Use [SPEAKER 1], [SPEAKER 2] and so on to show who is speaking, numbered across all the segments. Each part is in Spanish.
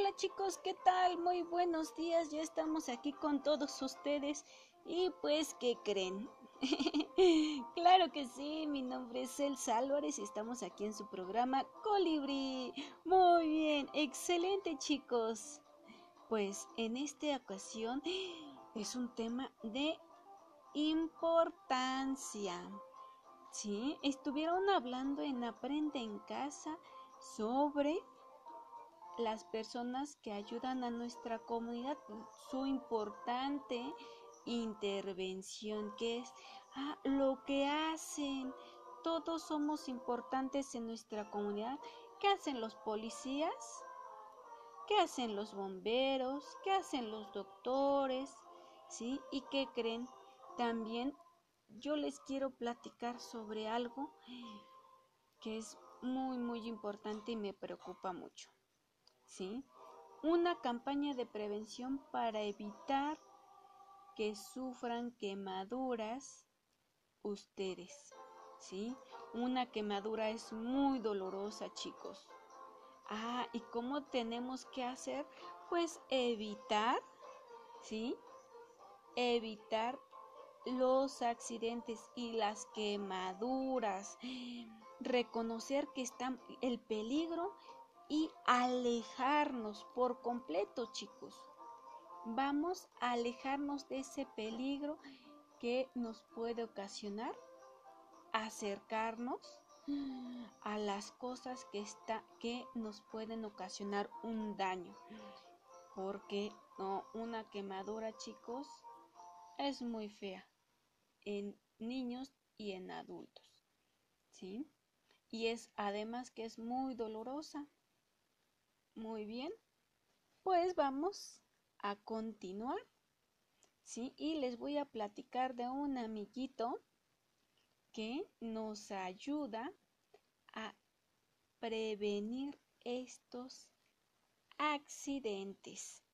[SPEAKER 1] Hola chicos, ¿qué tal? Muy buenos días, ya estamos aquí con todos ustedes y pues, ¿qué creen? claro que sí, mi nombre es Elsa Álvarez y estamos aquí en su programa Colibri. Muy bien, excelente chicos. Pues en esta ocasión es un tema de importancia. Sí, estuvieron hablando en Aprende en casa sobre las personas que ayudan a nuestra comunidad, su importante intervención, que es ah, lo que hacen. Todos somos importantes en nuestra comunidad. ¿Qué hacen los policías? ¿Qué hacen los bomberos? ¿Qué hacen los doctores? ¿Sí? ¿Y qué creen? También yo les quiero platicar sobre algo que es muy, muy importante y me preocupa mucho. ¿Sí? Una campaña de prevención para evitar que sufran quemaduras ustedes, ¿sí? Una quemadura es muy dolorosa, chicos. Ah, ¿y cómo tenemos que hacer? Pues evitar, ¿sí? Evitar los accidentes y las quemaduras. Reconocer que está el peligro y alejarnos por completo, chicos. Vamos a alejarnos de ese peligro que nos puede ocasionar acercarnos a las cosas que está que nos pueden ocasionar un daño. Porque no, una quemadura, chicos, es muy fea en niños y en adultos. ¿Sí? Y es además que es muy dolorosa. Muy bien, pues vamos a continuar. ¿sí? Y les voy a platicar de un amiguito que nos ayuda a prevenir estos accidentes.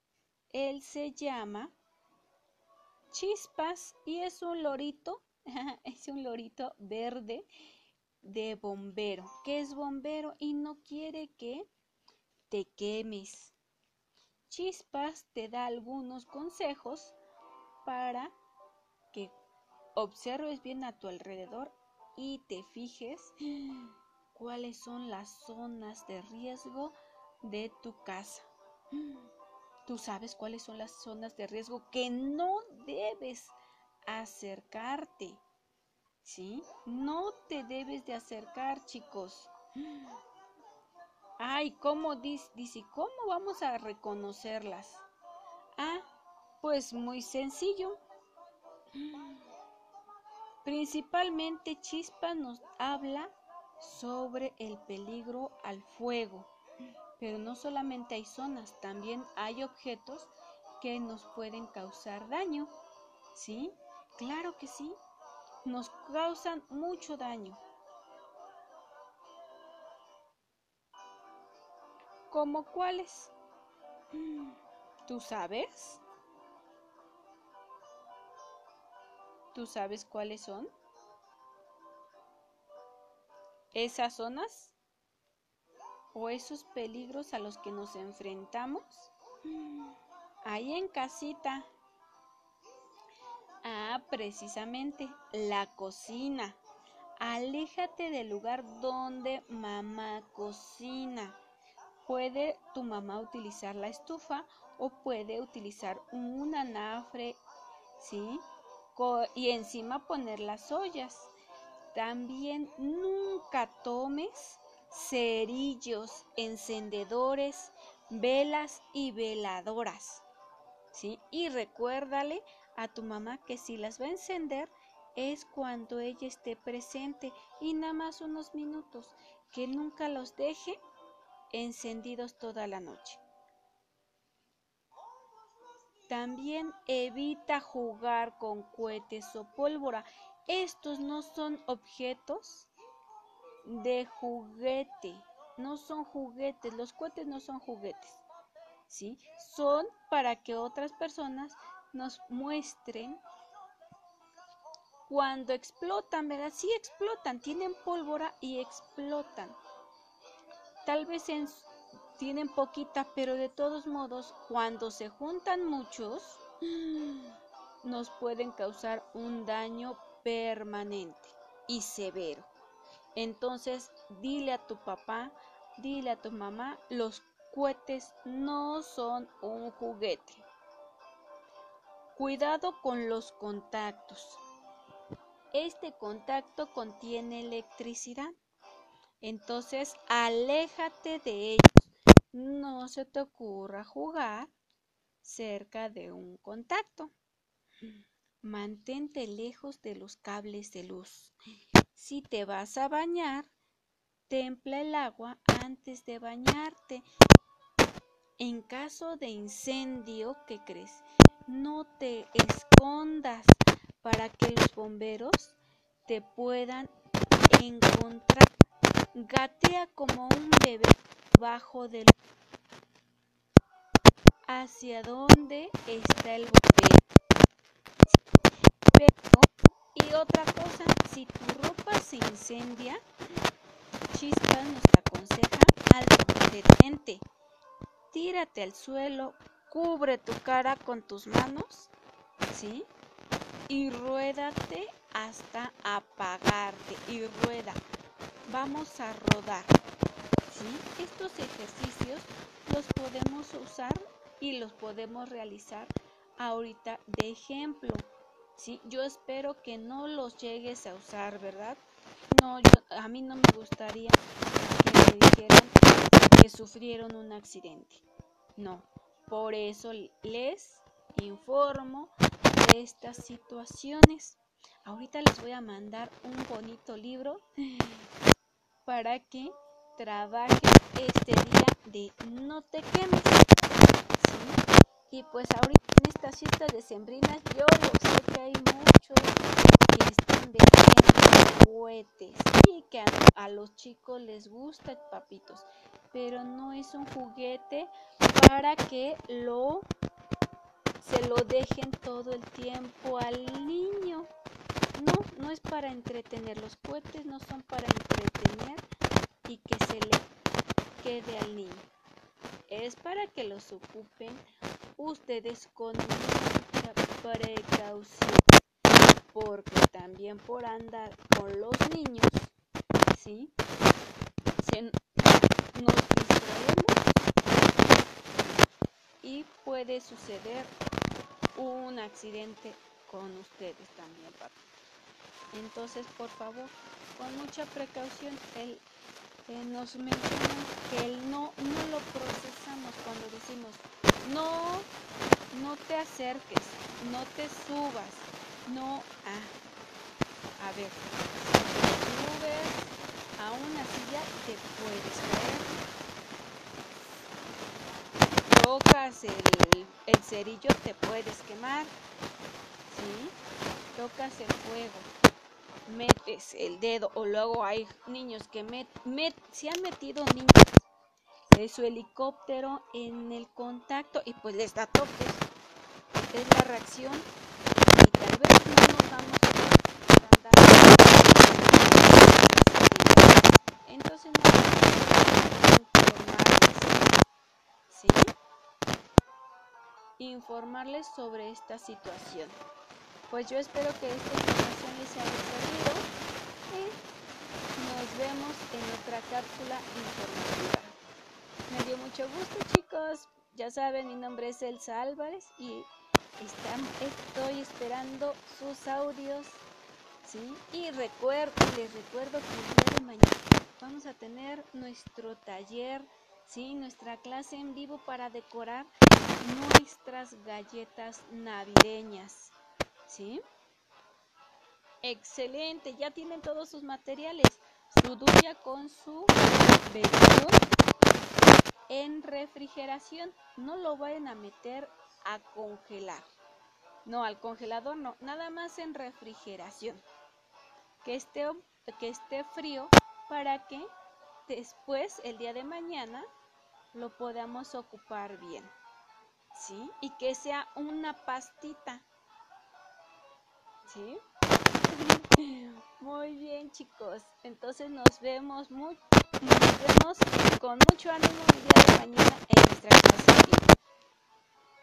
[SPEAKER 1] Él se llama Chispas y es un lorito, es un lorito verde de bombero, que es bombero y no quiere que te quemes. Chispas te da algunos consejos para que observes bien a tu alrededor y te fijes cuáles son las zonas de riesgo de tu casa. Tú sabes cuáles son las zonas de riesgo que no debes acercarte. ¿Sí? No te debes de acercar, chicos. Ay, ¿cómo dice? ¿Cómo vamos a reconocerlas? Ah, pues muy sencillo. Principalmente Chispa nos habla sobre el peligro al fuego. Pero no solamente hay zonas, también hay objetos que nos pueden causar daño. ¿Sí? Claro que sí. Nos causan mucho daño. ¿Cómo cuáles? ¿Tú sabes? ¿Tú sabes cuáles son? ¿Esas zonas? ¿O esos peligros a los que nos enfrentamos? Ahí en casita. Ah, precisamente, la cocina. Aléjate del lugar donde mamá cocina. Puede tu mamá utilizar la estufa o puede utilizar un anafre, ¿sí? Y encima poner las ollas. También nunca tomes cerillos, encendedores, velas y veladoras, ¿sí? Y recuérdale a tu mamá que si las va a encender es cuando ella esté presente y nada más unos minutos, que nunca los deje encendidos toda la noche. También evita jugar con cohetes o pólvora. Estos no son objetos de juguete, no son juguetes, los cohetes no son juguetes, ¿sí? Son para que otras personas nos muestren cuando explotan, ¿verdad? Sí explotan, tienen pólvora y explotan. Tal vez tienen poquita, pero de todos modos, cuando se juntan muchos, nos pueden causar un daño permanente y severo. Entonces, dile a tu papá, dile a tu mamá, los cohetes no son un juguete. Cuidado con los contactos. Este contacto contiene electricidad. Entonces, aléjate de ellos. No se te ocurra jugar cerca de un contacto. Mantente lejos de los cables de luz. Si te vas a bañar, templa el agua antes de bañarte. En caso de incendio, ¿qué crees? No te escondas para que los bomberos te puedan encontrar. Gatea como un bebé bajo del hacia dónde está el bombero. Pero, y otra cosa, si tu ropa se incendia, Chispas nos aconseja algo detente. Tírate al suelo, cubre tu cara con tus manos, ¿sí? Y ruédate hasta apagarte y rueda. Vamos a rodar. ¿sí? Estos ejercicios los podemos usar y los podemos realizar ahorita de ejemplo. ¿sí? Yo espero que no los llegues a usar, ¿verdad? No, yo, a mí no me gustaría que me dijeran que sufrieron un accidente. No, por eso les informo de estas situaciones. Ahorita les voy a mandar un bonito libro para que trabajen este día de no te quemes. Y pues ahorita en estas fiestas decembrinas yo lo sé que hay muchos que están vendiendo juguetes y que a, los chicos les gusta papitos, pero no es un juguete para que lo se lo dejen todo el tiempo al niño. No, no es para entretener. Los cohetes no son para entretener y que se le quede al niño. Es para que los ocupen ustedes con mucha precaución, porque también por andar con los niños, ¿sí? Se, nos distraemos y puede suceder un accidente con ustedes también, papá. Entonces, por favor, con mucha precaución, el, eh, nos mencionan que el no, no lo procesamos cuando decimos no, no te acerques, no te subas, no a. A ver, si subes a una silla te puedes caer. Tocas el, el cerillo te puedes quemar. ¿Sí? Tocas el fuego. Metes el dedo o luego hay niños que met, met, se han metido niños de su helicóptero en el contacto y pues les da toques. Es la reacción y tal vez no nos damos cuenta Entonces no informarles, ¿sí? Informarles sobre esta situación. Pues yo espero que esta información les haya servido y nos vemos en otra cápsula informativa. Me dio mucho gusto, chicos. Ya saben, mi nombre es Elsa Álvarez y estoy esperando sus audios. ¿sí? Y recuerdo, les recuerdo que el día de mañana vamos a tener nuestro taller, ¿sí? nuestra clase en vivo para decorar nuestras galletas navideñas. ¿Sí? Excelente, ya tienen todos sus materiales. Su duya con su betún en refrigeración. No lo vayan a meter a congelar. No, al congelador no, nada más en refrigeración. Que esté, que esté frío para que después, el día de mañana, lo podamos ocupar bien. ¿Sí? Y que sea una pastita. ¿Sí? Muy bien, chicos. Entonces nos vemos, muy, nos vemos con mucho ánimo el día de mañana en nuestra clase.